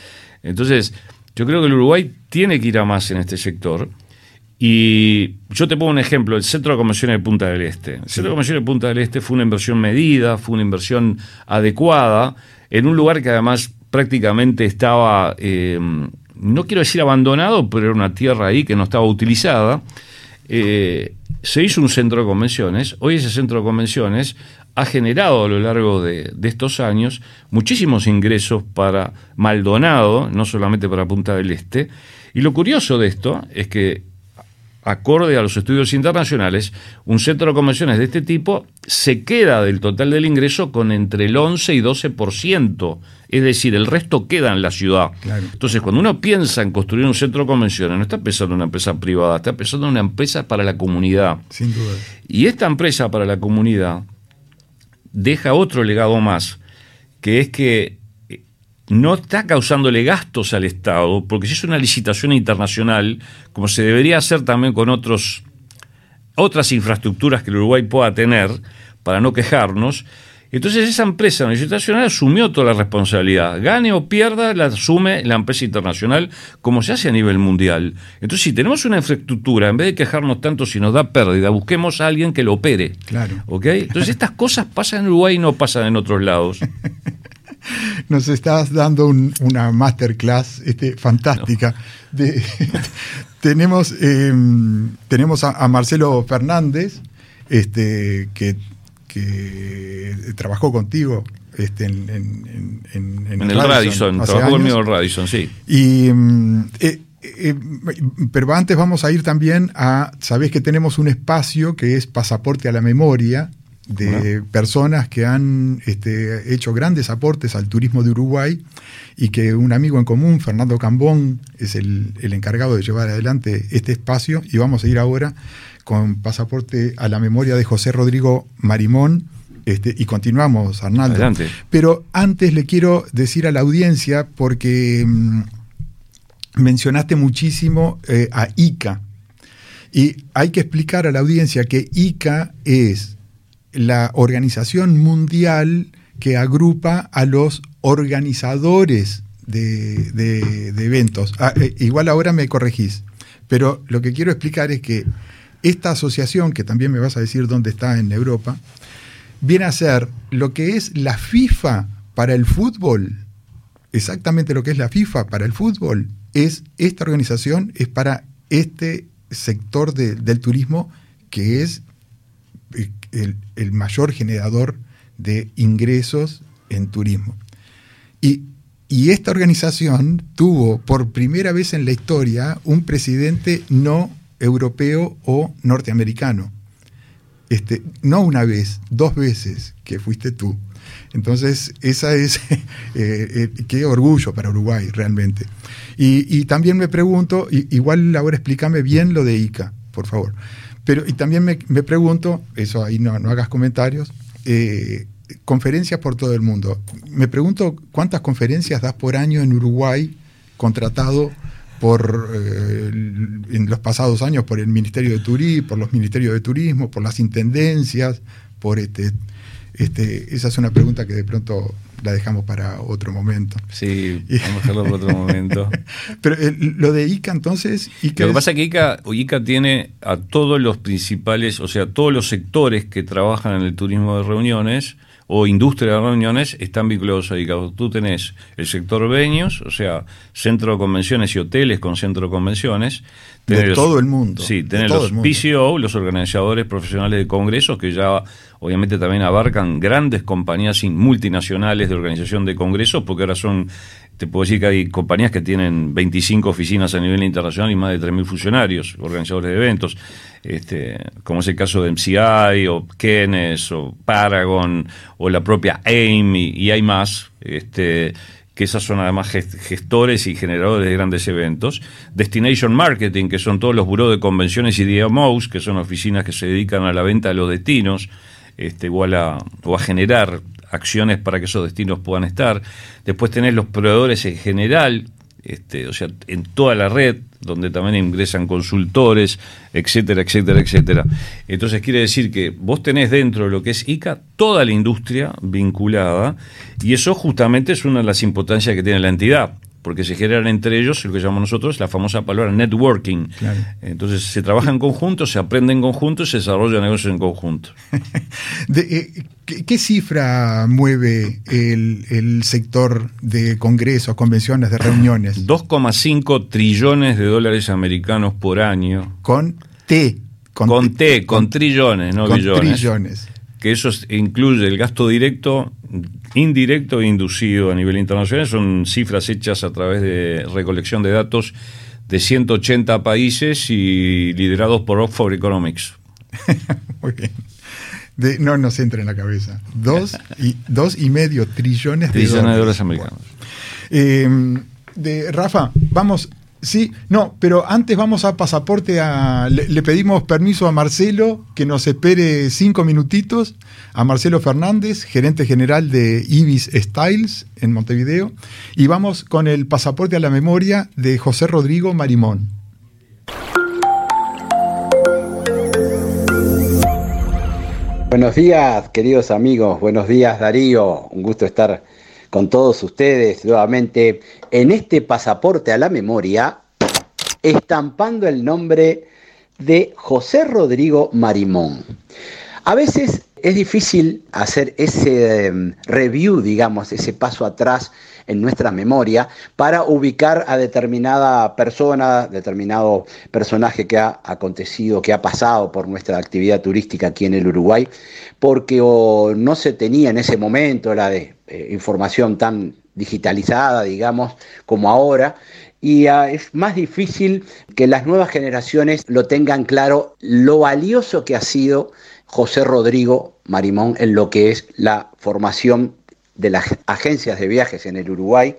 Entonces, yo creo que el Uruguay tiene que ir a más en este sector. Y yo te pongo un ejemplo, el Centro de Convenciones de Punta del Este. El Centro de Convenciones de Punta del Este fue una inversión medida, fue una inversión adecuada, en un lugar que además prácticamente estaba, eh, no quiero decir abandonado, pero era una tierra ahí que no estaba utilizada. Eh, se hizo un centro de convenciones. Hoy ese centro de convenciones ha generado a lo largo de, de, estos años muchísimos ingresos para Maldonado, no solamente para Punta del Este. Y lo curioso de esto es que acorde a los estudios internacionales, un centro de convenciones de este tipo se queda del total del ingreso con entre el 11 y 12%, es decir, el resto queda en la ciudad. Entonces, cuando uno piensa en construir un centro de convenciones, no está pensando en una empresa privada, está pensando en una empresa para la comunidad. Sin duda. Y esta empresa para la comunidad deja otro legado más, que es que no está causándole gastos al Estado, porque si es una licitación internacional, como se debería hacer también con otros, otras infraestructuras que el Uruguay pueda tener, para no quejarnos, entonces esa empresa licitacional asumió toda la responsabilidad. Gane o pierda, la asume la empresa internacional, como se hace a nivel mundial. Entonces, si tenemos una infraestructura, en vez de quejarnos tanto si nos da pérdida, busquemos a alguien que lo opere. Claro. ¿Ok? Entonces, estas cosas pasan en Uruguay y no pasan en otros lados. <laughs> <laughs> nos estás dando una masterclass este, fantástica. <laughs> tenemos em, tenemos a, Marcelo Fernández, este, que, trabajó contigo este, en, el, Radisson, trabajó conmigo en el Radisson, sí. Y, em, eh, eh, pero antes vamos a ir también a, sabés que tenemos un espacio que es Pasaporte a la Memoria, de personas que han este, hecho grandes aportes al turismo de Uruguay y que un amigo en común, Fernando Cambón, es el, encargado de llevar adelante este espacio y vamos a ir ahora con pasaporte a la memoria de José Rodrigo Marimón. Este, y continuamos, Arnaldo. Adelante. Pero antes le quiero decir a la audiencia, porque mm, mencionaste muchísimo eh, a ICA, y hay que explicar a la audiencia que ICA es la organización mundial que agrupa a los organizadores de, eventos. Ah, eh, igual ahora me corregís, pero lo que quiero explicar es que esta asociación, que también me vas a decir dónde está en Europa, viene a ser lo que es la FIFA para el fútbol. Exactamente lo que es la FIFA para el fútbol es esta organización, es para este sector del turismo que es el, mayor generador de ingresos en turismo. Y, esta organización tuvo por primera vez en la historia un presidente no europeo o norteamericano. Este, no una vez, dos veces que fuiste tú. Entonces, esa es, <laughs> eh, eh, qué orgullo para Uruguay realmente. Y, también me pregunto, igual ahora explícame bien lo de ICA, por favor. Pero y también me, pregunto, eso ahí no, no hagas comentarios, eh, conferencias por todo el mundo. Me pregunto cuántas conferencias das por año en Uruguay contratado por eh, en los pasados años por el Ministerio de Turismo, por los Ministerios de Turismo, por las intendencias, por este, este, esa es una pregunta que de pronto la dejamos para otro momento. Sí, <laughs> vamos a dejarlo para otro momento. <laughs> Pero eh, lo de ICA entonces... lo que pasa es que ICA, ICA tiene a todos los principales, o sea, todos los sectores que trabajan en el turismo de reuniones o industria de reuniones están vinculados a ICA. Tú tenés el sector veños, o sea, centro de convenciones y hoteles con centro de convenciones. De todo el mundo. Sí, tenés los PCO, los organizadores profesionales de congresos, que ya obviamente también abarcan grandes compañías multinacionales de organización de congresos, porque ahora son, te puedo decir que hay compañías que tienen 25 oficinas a nivel internacional y más de 3.000 funcionarios, organizadores de eventos, este, como es el caso de MCI o Kenes o Paragon o la propia AIM y, hay más. Este, que esas son además gestores y generadores de grandes eventos. Destination Marketing, que son todos los buros de convenciones y DMOs, que son oficinas que se dedican a la venta de los destinos, este, o, a o a generar acciones para que esos destinos puedan estar. Después tenés los proveedores en general, este, o sea, en toda la red, donde también ingresan consultores, etcétera, etcétera, etcétera. Entonces quiere decir que vos tenés dentro de lo que es ICA toda la industria vinculada y eso justamente es una de las impotencias que tiene la entidad porque se generan entre ellos lo que llamamos nosotros la famosa palabra networking. Entonces se trabaja en conjunto, se aprende en conjunto y se desarrolla negocios en conjunto. <laughs> Eh, ¿qué, cifra mueve el, sector de congresos, convenciones, de reuniones? <clears throat> 2,5 trillones de dólares americanos por año. Con T. Con, T, con, trillones, no con billones. Trillones. Que eso incluye el gasto directo indirecto e inducido a nivel internacional. Son cifras hechas a través de recolección de datos de 180 países y liderados por Oxford Economics. <laughs> Muy bien. no nos entra en la cabeza. Dos y, dos y medio trillones de trillones dólares. de dólares americanos. Eh, de, Rafa, vamos Sí, no, pero antes vamos a pasaporte a. Le, pedimos permiso a Marcelo que nos espere cinco minutitos. A Marcelo Fernández, gerente general de Ibis Styles en Montevideo. Y vamos con el pasaporte a la memoria de José Rodrigo Marimón. Buenos días, queridos amigos. Buenos días, Darío. Un gusto estar con todos ustedes nuevamente en este pasaporte a la memoria, estampando el nombre de José Rodrigo Marimón. A veces es difícil hacer ese em, review, digamos, ese paso atrás en nuestra memoria para ubicar a determinada persona, determinado personaje que ha acontecido, que ha pasado por nuestra actividad turística aquí en el Uruguay, porque no se tenía en ese momento la de eh, información tan digitalizada, digamos, como ahora, y ah, es más difícil que las nuevas generaciones lo tengan claro lo valioso que ha sido José Rodrigo Marimón en lo que es la formación de las agencias de viajes en el Uruguay,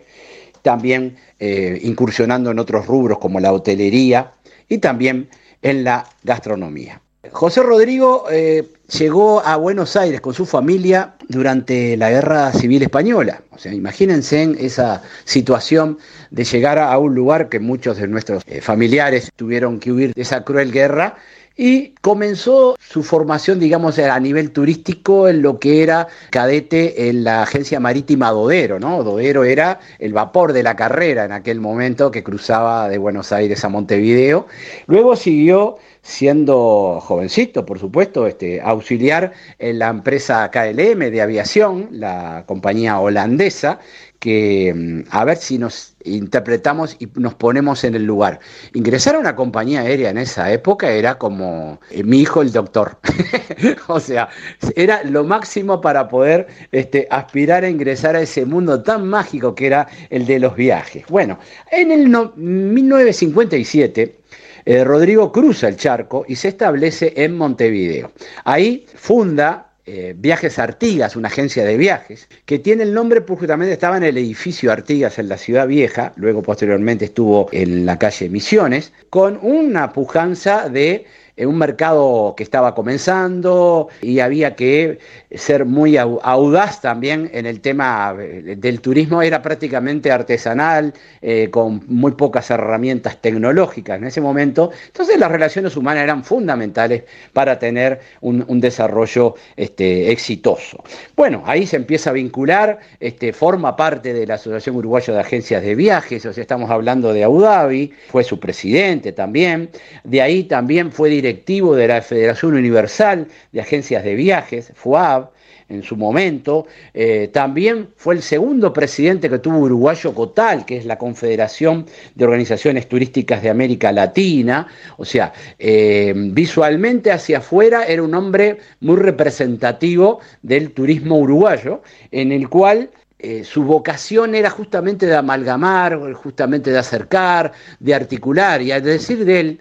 también eh, incursionando en otros rubros como la hotelería y también en la gastronomía. José Rodrigo eh, llegó a Buenos Aires con su familia durante la Guerra Civil Española. O sea, imagínense en esa situación de llegar a un lugar que muchos de nuestros eh, familiares tuvieron que huir de esa cruel guerra y comenzó su formación, digamos, a nivel turístico en lo que era cadete en la agencia marítima Dodero, ¿no? Dodero era el vapor de la carrera en aquel momento que cruzaba de Buenos Aires a Montevideo. Luego siguió siendo jovencito, por supuesto, este, auxiliar en la empresa KLM de aviación, la compañía holandesa, que mm, a ver si nos interpretamos y nos ponemos en el lugar. Ingresar a una compañía aérea en esa época era como eh, mi hijo el doctor. <laughs> o sea, era lo máximo para poder este, aspirar a ingresar a ese mundo tan mágico que era el de los viajes. Bueno, en el 1957... Eh, Rodrigo cruza el charco y se establece en Montevideo. Ahí funda eh, Viajes Artigas, una agencia de viajes, que tiene el nombre porque justamente estaba en el edificio Artigas en la ciudad vieja, luego posteriormente estuvo en la calle Misiones, con una pujanza de en un mercado que estaba comenzando y había que ser muy audaz también en el tema eh, del turismo, era prácticamente artesanal, eh, con muy pocas herramientas tecnológicas en ese momento, entonces las relaciones humanas eran fundamentales para tener un, desarrollo este, exitoso. Bueno, ahí se empieza a vincular, este, forma parte de la Asociación Uruguaya de Agencias de Viajes, o sea, estamos hablando de Abu Dhabi, fue su presidente también, de ahí también fue director directivo de la Federación Universal de Agencias de Viajes, FUAB, en su momento. Eh, también fue el segundo presidente que tuvo Uruguayo Cotal, que es la Confederación de Organizaciones Turísticas de América Latina. O sea, eh, visualmente hacia afuera era un hombre muy representativo del turismo uruguayo, en el cual eh, su vocación era justamente de amalgamar, justamente de acercar, de articular, y al decir de él,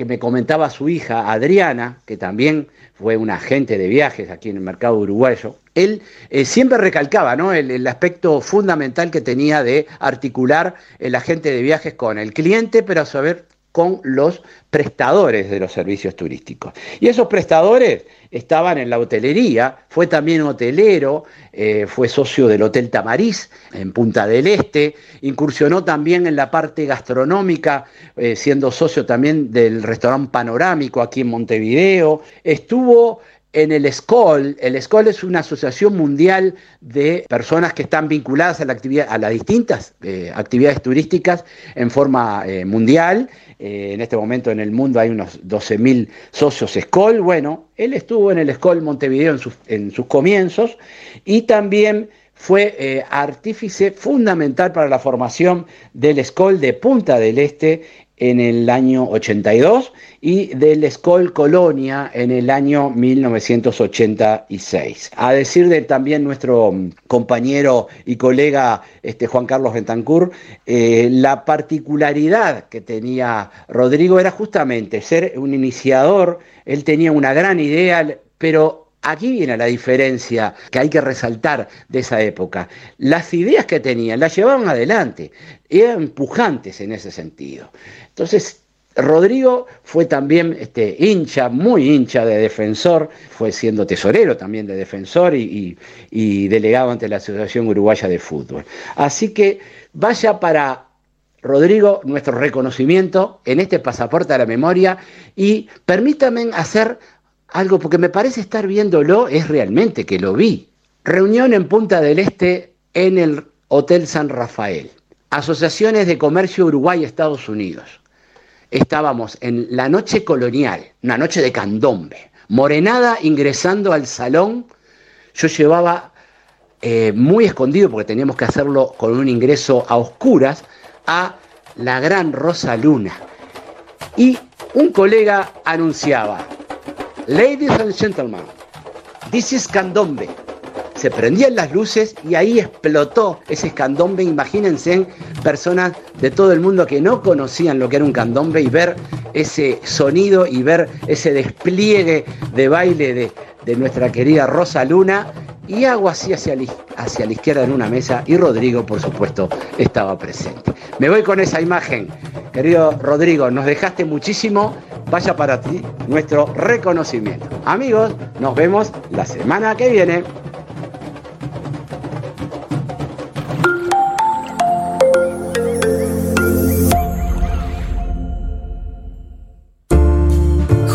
que me comentaba su hija Adriana, que también fue una agente de viajes aquí en el mercado uruguayo, él eh, siempre recalcaba ¿no? el, aspecto fundamental que tenía de articular el agente de viajes con el cliente, pero a saber con los prestadores de los servicios turísticos. Y esos prestadores estaban en la hotelería, fue también hotelero, eh, fue socio del Hotel Tamariz en Punta del Este, incursionó también en la parte gastronómica, eh, siendo socio también del restaurante panorámico aquí en Montevideo, estuvo en el SCOL, el SCOL es una asociación mundial de personas que están vinculadas a, las distintas eh, actividades turísticas en forma eh, mundial. Eh, en este momento en el mundo hay unos 12.000 socios SCOL. Bueno, él estuvo en el SCOL Montevideo en sus, en sus comienzos y también fue artífice fundamental para la formación del SCOL de Punta del Este en el año 82 y del Escol Colonia en el año 1986. A decir de también nuestro mm, compañero y colega este, Juan Carlos Bentancur, eh, la particularidad que tenía Rodrigo era justamente ser un iniciador, él tenía una gran idea, pero Aquí viene la diferencia que hay que resaltar de esa época. Las ideas que tenían las llevaban adelante, eran empujantes en ese sentido. Entonces, Rodrigo fue también este, hincha, muy hincha de defensor, fue siendo tesorero también de defensor y, y delegado ante la Asociación Uruguaya de Fútbol. Así que vaya para Rodrigo nuestro reconocimiento en este pasaporte a la memoria y permítame hacer algo, porque me parece estar viéndolo, es realmente que lo vi. Reunión en Punta del Este en el Hotel San Rafael. Asociaciones de Comercio Uruguay-Estados Unidos. Estábamos en la noche colonial, una noche de candombe. Morenada ingresando al salón, yo llevaba eh, muy escondido, porque teníamos que hacerlo con un ingreso a oscuras, a la gran Rosa Luna. Y un colega anunciaba, Ladies and gentlemen, this is candombe. Se prendían las luces y ahí explotó ese candombe. Imagínense personas de todo el mundo que no conocían lo que era un candombe y ver ese sonido y ver ese despliegue de baile de, de nuestra querida Rosa Luna y hago así hacia hacia la izquierda en una mesa y Rodrigo, por supuesto, estaba presente. Me voy con esa imagen. Querido Rodrigo, nos dejaste muchísimo. Vaya para ti nuestro reconocimiento. Amigos, nos vemos la semana que viene.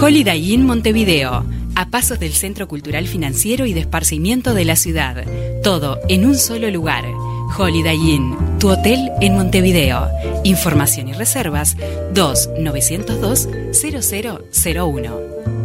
Holiday Inn Montevideo a pasos del Centro Cultural Financiero y de Esparcimiento de la ciudad. Todo en un solo lugar. Holiday Inn, tu hotel en Montevideo. Información y reservas 2 902 0001.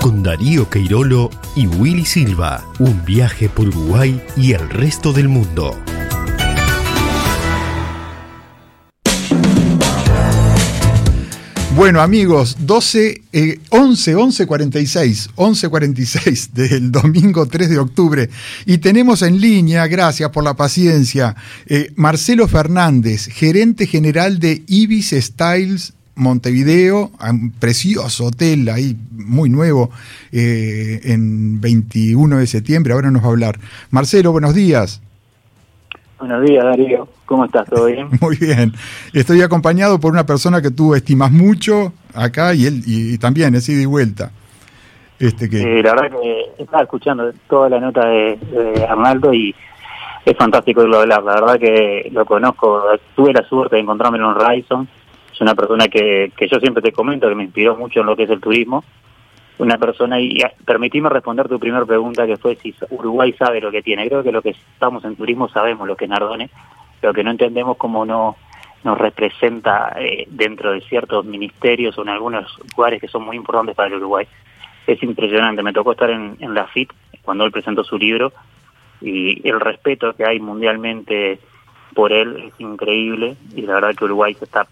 con Darío Queirolo y Willy Silva. Un viaje por Uruguay y el resto del mundo. Bueno, amigos, 12, 11, 11, 46, 11 46 del domingo 3 de octubre. Y tenemos en línea, gracias por la paciencia, eh, Marcelo Fernández, gerente general de Ibis Styles Montevideo, un precioso hotel ahí, muy nuevo, eh, en 21 de septiembre, ahora nos va a hablar. Marcelo, buenos días. Buenos días, Darío. ¿Cómo estás? ¿Todo bien? <laughs> Muy bien. Estoy acompañado por una persona que tú estimas mucho acá y él y, también es ida y vuelta. Este que... la verdad que estaba escuchando toda la nota de, Arnaldo y es fantástico irlo hablar. La verdad que lo conozco, tuve la suerte de encontrarme en un Ryson. Una persona que, que yo siempre te comento que me inspiró mucho en lo que es el turismo. Una persona, y permitime responder tu primera pregunta que fue si Uruguay sabe lo que tiene. Creo que lo que estamos en turismo sabemos lo que es Nardone, lo que no entendemos cómo no nos representa eh, dentro de ciertos ministerios o en algunos lugares que son muy importantes para el Uruguay. Es impresionante, me tocó estar en, la FIT cuando él presentó su libro y el respeto que hay mundialmente por él es increíble y la verdad que Uruguay se está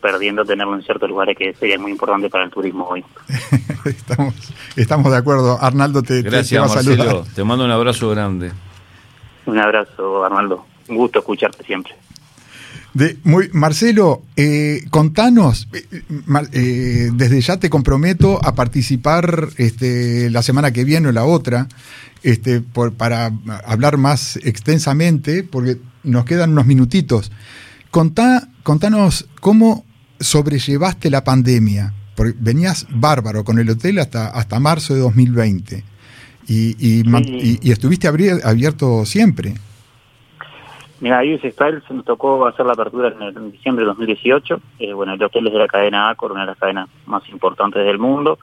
perdiendo tenerlo en ciertos lugares que sería muy importante para el turismo hoy. <laughs> estamos, estamos de acuerdo. Arnaldo, te, Gracias, te, Marcelo. Te mando un abrazo grande. Un abrazo, Arnaldo. Un gusto escucharte siempre. De, muy, Marcelo, eh, contanos, eh, eh, desde ya te comprometo a participar este, la semana que viene o la otra, este, por, para hablar más extensamente, porque nos quedan unos minutitos. Contá, contanos cómo sobrellevaste la pandemia, porque venías bárbaro con el hotel hasta, hasta marzo de 2020 y, y estuviste abierto siempre. Mira, ahí Style se nos tocó hacer la apertura en, diciembre de 2018. Eh, bueno, el hotel es de la cadena Accor, una de las cadenas más importantes del mundo.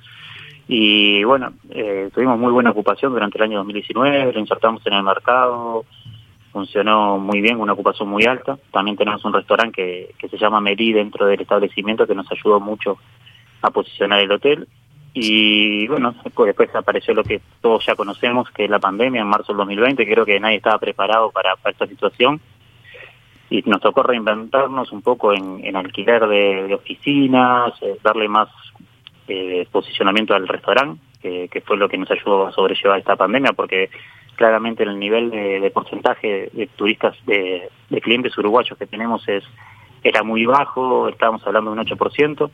Y bueno, eh, tuvimos muy buena ocupación durante el año 2019, lo insertamos en el mercado, funcionó muy bien, una ocupación muy alta. También tenemos un restaurante que, se llama Meri dentro del establecimiento que nos ayudó mucho a posicionar el hotel. Y bueno, después, apareció lo que todos ya conocemos, que es la pandemia en marzo del 2020. Creo que nadie estaba preparado para, esta situación. Y nos tocó reinventarnos un poco en, alquiler de, oficinas, eh, darle más eh, posicionamiento al restaurante, que, fue lo que nos ayudó a sobrellevar esta pandemia, porque claramente el nivel de, porcentaje de turistas, de, de clientes uruguayos que tenemos es era muy bajo, estábamos hablando de un 8%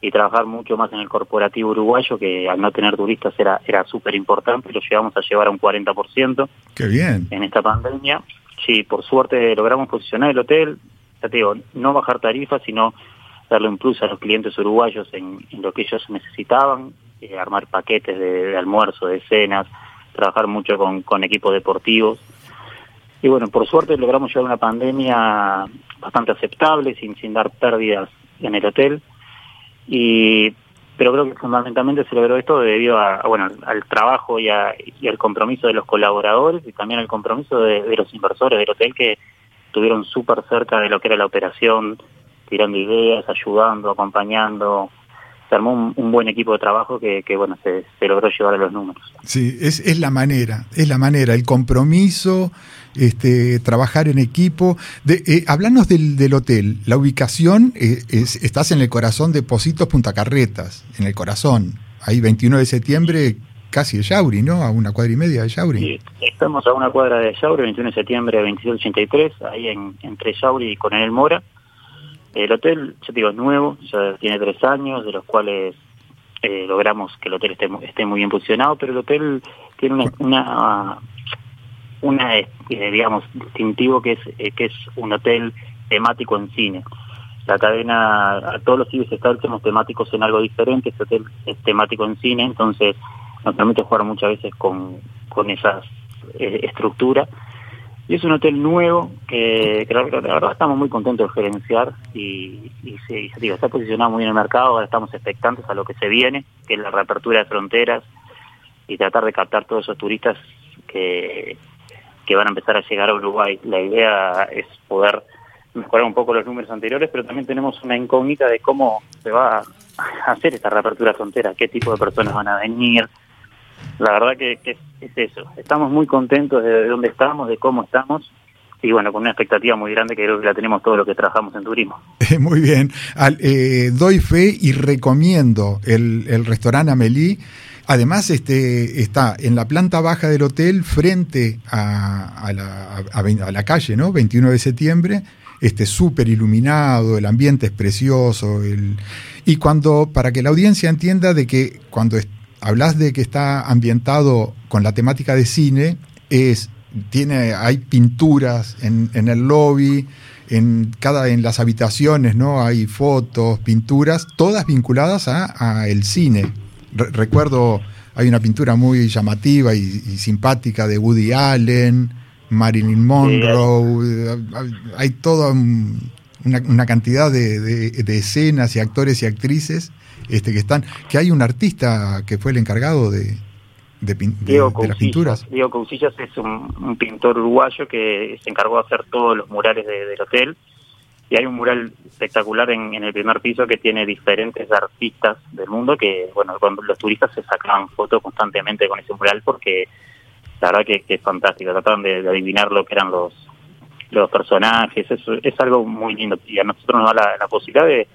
y trabajar mucho más en el corporativo uruguayo, que al no tener turistas era, era súper importante, lo llevamos a llevar a un 40%. Qué bien. En esta pandemia. Sí, por suerte logramos posicionar el hotel, ya te digo, no bajar tarifas, sino darle un plus a los clientes uruguayos en, lo que ellos necesitaban, eh, armar paquetes de, almuerzo, de cenas, trabajar mucho con, con equipos deportivos. Y bueno, por suerte logramos llevar una pandemia bastante aceptable, sin, sin dar pérdidas en el hotel y pero creo que fundamentalmente se logró esto debido a, bueno al trabajo y, al compromiso de los colaboradores y también al compromiso de, los inversores del hotel que estuvieron súper cerca de lo que era la operación, tirando ideas, ayudando, acompañando. Se armó un, buen equipo de trabajo que, bueno, se, se, logró llevar a los números. Sí, es, es la manera, es la manera, el compromiso, este, trabajar en equipo. De, eh, hablanos del, del, hotel. La ubicación, eh, es, estás en el corazón de Positos Punta Carretas, en el corazón. Ahí 21 de septiembre, casi de Yauri, ¿no? A una cuadra y media de Yauri. Sí, estamos a una cuadra de Yauri, 21 de septiembre de 2283, ahí en, entre Yauri y Coronel Mora. El hotel, yo digo, es nuevo, ya tiene tres años, de los cuales eh, logramos que el hotel esté, muy bien posicionado, pero el hotel tiene una, una eh, digamos distintivo que es eh, que es un hotel temático en cine. La cadena a todos los cines somos temáticos en algo diferente este hotel es temático en cine entonces nos permite jugar muchas veces con con esas estructuras y es un hotel nuevo que, que, la verdad estamos muy contentos de gerenciar y, y sí, digo, está posicionado muy en el mercado, ahora estamos expectantes a lo que se viene, que es la reapertura de fronteras y tratar de captar todos esos turistas que, que van a empezar a llegar a Uruguay. La idea es poder mejorar un poco los números anteriores, pero también tenemos una incógnita de cómo se va a hacer esta reapertura frontera, qué tipo de personas van a venir. La verdad que, es, eso. Estamos muy contentos de dónde estamos, de cómo estamos, y bueno, con una expectativa muy grande que creo que la tenemos todos los que trabajamos en turismo. <laughs> Muy bien. Eh, doy fe y recomiendo el, el restaurante Amelie Además, este, está en la planta baja del hotel, frente a, la, calle, ¿no? 21 de septiembre, este, súper iluminado, el ambiente es precioso. y cuando, para que la audiencia entienda de que cuando hablas de que está ambientado con la temática de cine, es, tiene, hay pinturas en, el lobby, en cada en las habitaciones no hay fotos pinturas todas vinculadas a, a el cine. Recuerdo hay una pintura muy llamativa y, simpática de Woody Allen, Marilyn Monroe, hay. toda una, cantidad de, escenas y actores y actrices este, que están, que hay un artista que fue el encargado de, de, las pinturas. Diego Cousillas es un, pintor uruguayo que se encargó de hacer todos los murales del hotel. Y hay un mural espectacular en, el primer piso que tiene diferentes artistas del mundo que, bueno, cuando los turistas se sacaban fotos constantemente con ese mural porque la verdad que, es fantástico, trataban de, adivinar lo que eran los los personajes, eso es algo muy lindo. Y a nosotros nos da la, posibilidad de,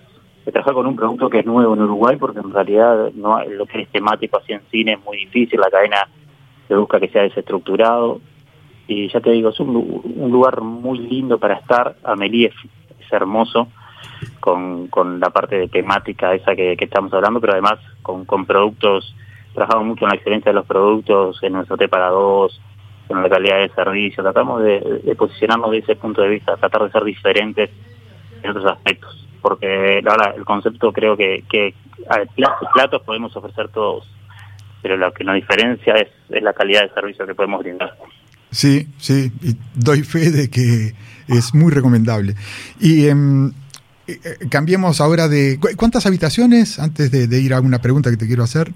trabajar con un producto que es nuevo en Uruguay porque en realidad no lo que es temático así en cine es muy difícil, la cadena se busca que sea desestructurado. Y ya te digo, es un, lugar muy lindo para estar, Amelie hermoso con, con la parte de temática esa que, estamos hablando, pero además con, con productos, trabajamos mucho en la excelencia de los productos, en nuestro T para dos, en la calidad de servicio, tratamos de, posicionarnos de ese punto de vista, tratar de ser diferentes en otros aspectos, porque ahora el concepto creo que, que platos, podemos ofrecer todos, pero lo que nos diferencia es, es la calidad de servicio que podemos brindar. Sí, sí, y doy fe de que es muy recomendable. Y em, eh, eh, cambiemos ahora de... ¿Cuántas habitaciones, antes de, ir a una pregunta que te quiero hacer?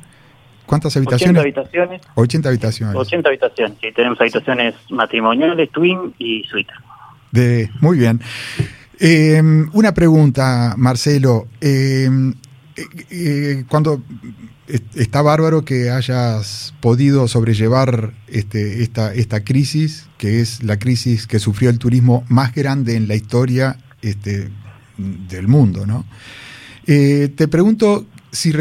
¿Cuántas habitaciones? 80 habitaciones. 80 habitaciones. 80 habitaciones, sí, tenemos habitaciones matrimoniales, twin y suite. De, muy bien. Em, una pregunta, Marcelo. Em, eh, cuando está bárbaro que hayas podido sobrellevar este, esta, esta crisis, que es la crisis que sufrió el turismo más grande en la historia este, del mundo. ¿no? Eh, te pregunto si,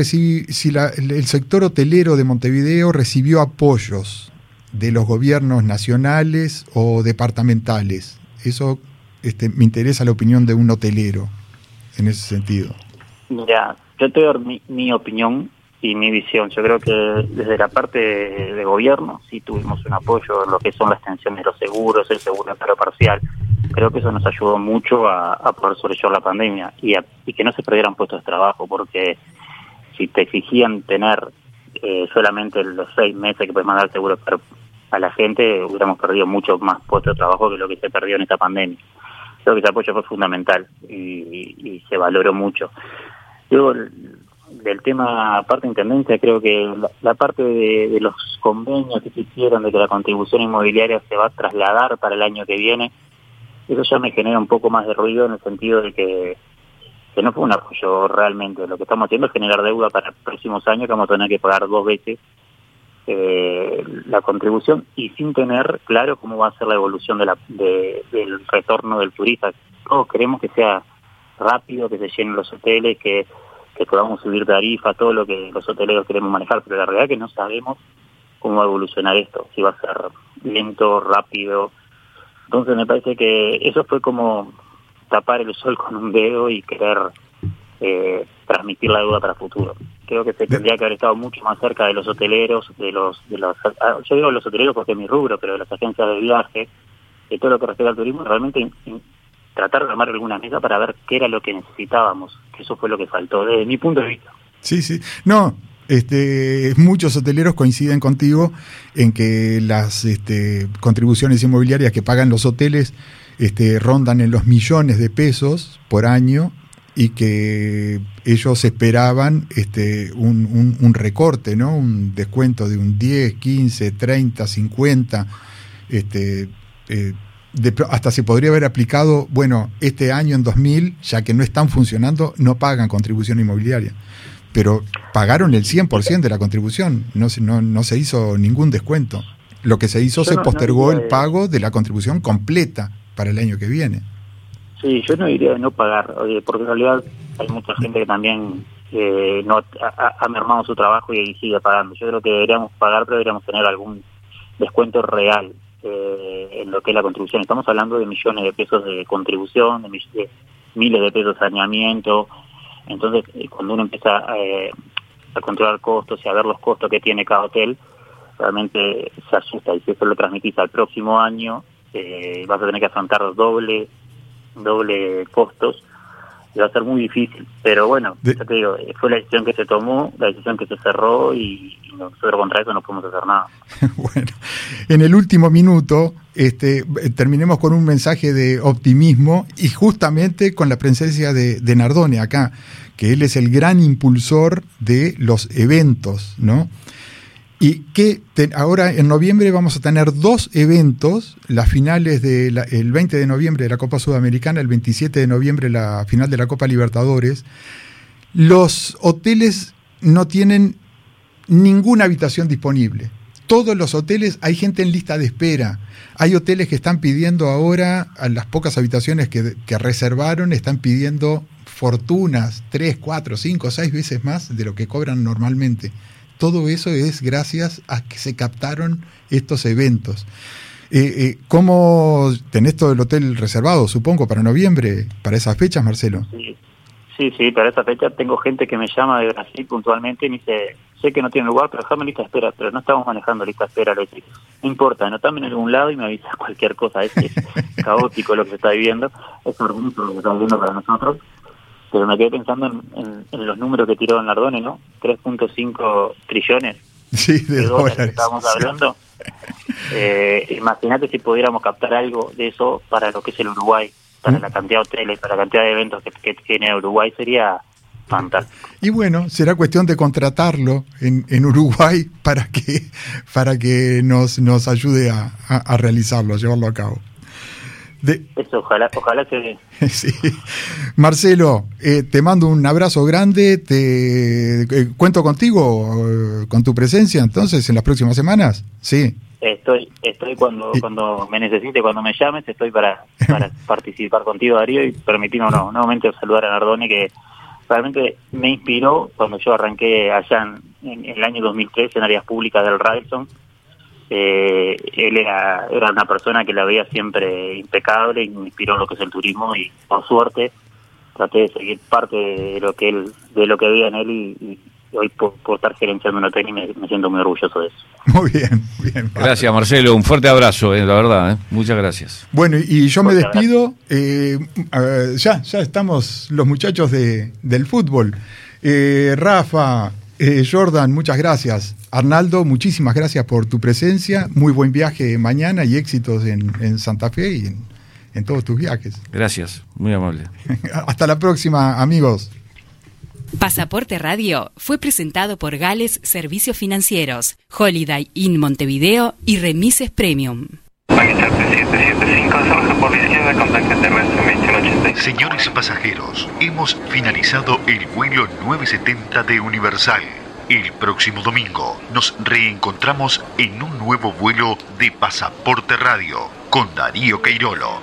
si el sector hotelero de Montevideo recibió apoyos de los gobiernos nacionales o departamentales. Eso este, me interesa la opinión de un hotelero en ese sentido. Mira, yo te mi opinión y mi visión. Yo creo que desde la parte de, gobierno sí tuvimos un apoyo en lo que son las extensión de los seguros, el seguro de parcial. Creo que eso nos ayudó mucho a, poder sobrellevar la pandemia y, y que no se perdieran puestos de trabajo, porque si te exigían tener eh, solamente los seis meses que puedes mandar seguro a la gente, hubiéramos perdido mucho más puestos de trabajo que lo que se perdió en esta pandemia. Creo que ese apoyo fue fundamental y, se valoró mucho. Luego, del tema parte de intendencia, creo que la, parte de, los convenios que se hicieron de que la contribución inmobiliaria se va a trasladar para el año que viene, eso ya me genera un poco más de ruido en el sentido de que, que no fue un apoyo realmente. Lo que estamos haciendo es generar deuda para próximos años que vamos a tener que pagar dos veces eh, la contribución y sin tener claro cómo va a ser la evolución de la, del retorno del turista. Todos queremos que sea rápido, que se llenen los hoteles, que que podamos subir tarifa, todo lo que los hoteleros queremos manejar, pero la realidad es que no sabemos cómo va a evolucionar esto, si va a ser lento, rápido. Entonces me parece que eso fue como tapar el sol con un dedo y querer eh, transmitir la duda para el futuro. Creo que se tendría que haber estado mucho más cerca de los hoteleros, de los, de los ah, yo digo los hoteleros porque es mi rubro, pero de las agencias de viaje, de todo lo que respecta al turismo, realmente tratar de armar alguna mesa para ver qué era lo que necesitábamos, que eso fue lo que faltó, desde mi punto de vista. Sí, sí. No, este, muchos hoteleros coinciden contigo en que las este, contribuciones inmobiliarias que pagan los hoteles este, rondan en los millones de pesos por año y que ellos esperaban este, un, un, recorte, ¿no? un descuento de un 10, 15, 30, 50, este, eh, hasta se podría haber aplicado, bueno, este año en 2000, ya que no están funcionando, no pagan contribución inmobiliaria. Pero pagaron el 100% de la contribución, no, no, no se hizo ningún descuento. Lo que se hizo, se postergó el pago de la contribución completa para el año que viene. Sí, yo no diría de no pagar, porque en realidad hay mucha gente que también eh, no ha, mermado su trabajo y sigue pagando. Yo creo que deberíamos pagar, pero deberíamos tener algún descuento real eh, en lo que es la contribución. Estamos hablando de millones de pesos de contribución, de, miles de pesos de saneamiento. Entonces, eh, cuando uno empieza eh, a controlar costos y a ver los costos que tiene cada hotel, realmente se asusta. Y si eso lo transmitís al próximo año, vas a tener que afrontar doble, doble costos. va a ser muy difícil. Pero bueno, ya te digo, fue la decisión que se tomó, la decisión que se cerró y, nosotros contra eso no podemos hacer nada. <laughs> bueno, en el último minuto, este, terminemos con un mensaje de optimismo y justamente con la presencia de, de Nardone acá, que él es el gran impulsor de los eventos, ¿no? Y que ahora en noviembre vamos a tener dos eventos, las finales del 20 de noviembre de la Copa Sudamericana, el 27 de noviembre la final de la Copa Libertadores. Los hoteles no tienen ninguna habitación disponible. Todos los hoteles hay gente en lista de espera. Hay hoteles que están pidiendo ahora, a las pocas habitaciones que, que reservaron, están pidiendo fortunas, tres, cuatro, cinco, seis veces más de lo que cobran normalmente. Todo eso es gracias a que se captaron estos eventos. Eh, eh, ¿Cómo tenés todo el hotel reservado, supongo, para noviembre, para esas fechas, Marcelo? Sí, sí, para esa fecha tengo gente que me llama de Brasil puntualmente y me dice, sé que no tiene lugar, pero déjame lista de espera, pero no estamos manejando lista de espera, lo no importa, anotame en algún lado y me avisas <laughs> cualquier cosa, es, caótico lo que se está viviendo, es hermoso lo que está viviendo para nosotros, pero me quedé pensando en, los números que tiró Nardone, ¿no? 3.5 trillones <laughs> de, dólares, que estábamos hablando. <laughs> Eh, Imagínate si pudiéramos captar algo de eso para lo que es el Uruguay, para ¿Mm? la cantidad de hoteles, para la cantidad de eventos que, tiene Uruguay, sería fantástico. Y bueno, será cuestión de contratarlo en, en Uruguay para que, para que nos, nos ayude a, a realizarlo, a llevarlo a cabo. Eso, ojalá, ojalá se <laughs> sí. Marcelo, eh, te mando un abrazo grande, te eh, cuento contigo, eh, con tu presencia entonces en las próximas semanas, sí. Estoy, estoy cuando, cuando me necesite, cuando me llames, estoy para, <laughs> para participar contigo, Darío, y permitirnos no, nuevamente saludar a Nardone, que realmente me inspiró cuando yo arranqué allá en, el año 2003 en áreas públicas del Radisson eh, él era, era una persona que la veía siempre impecable y me inspiró en lo que es el turismo y con suerte traté de seguir parte de lo que él de lo que veía en él y, hoy por, estar gerenciando un hotel y me, siento muy orgulloso de eso. <laughs> Muy bien, bien. Gracias Marcelo, un fuerte abrazo, eh, la verdad, eh. muchas gracias. Bueno, y yo me despido, ya, ya estamos los muchachos de, del fútbol. Rafa, Jordan, muchas gracias. Arnaldo, muchísimas gracias por tu presencia. Muy buen viaje mañana y éxitos en, Santa Fe y en, todos tus viajes. Gracias, muy amable. <laughs> Hasta la próxima, amigos. Pasaporte Radio fue presentado por Gales Servicios Financieros, Holiday Inn Montevideo y Remises Premium. Señores pasajeros, hemos finalizado el vuelo 970 de Universal. El próximo domingo nos reencontramos en un nuevo vuelo de Pasaporte Radio con Darío Queirolo.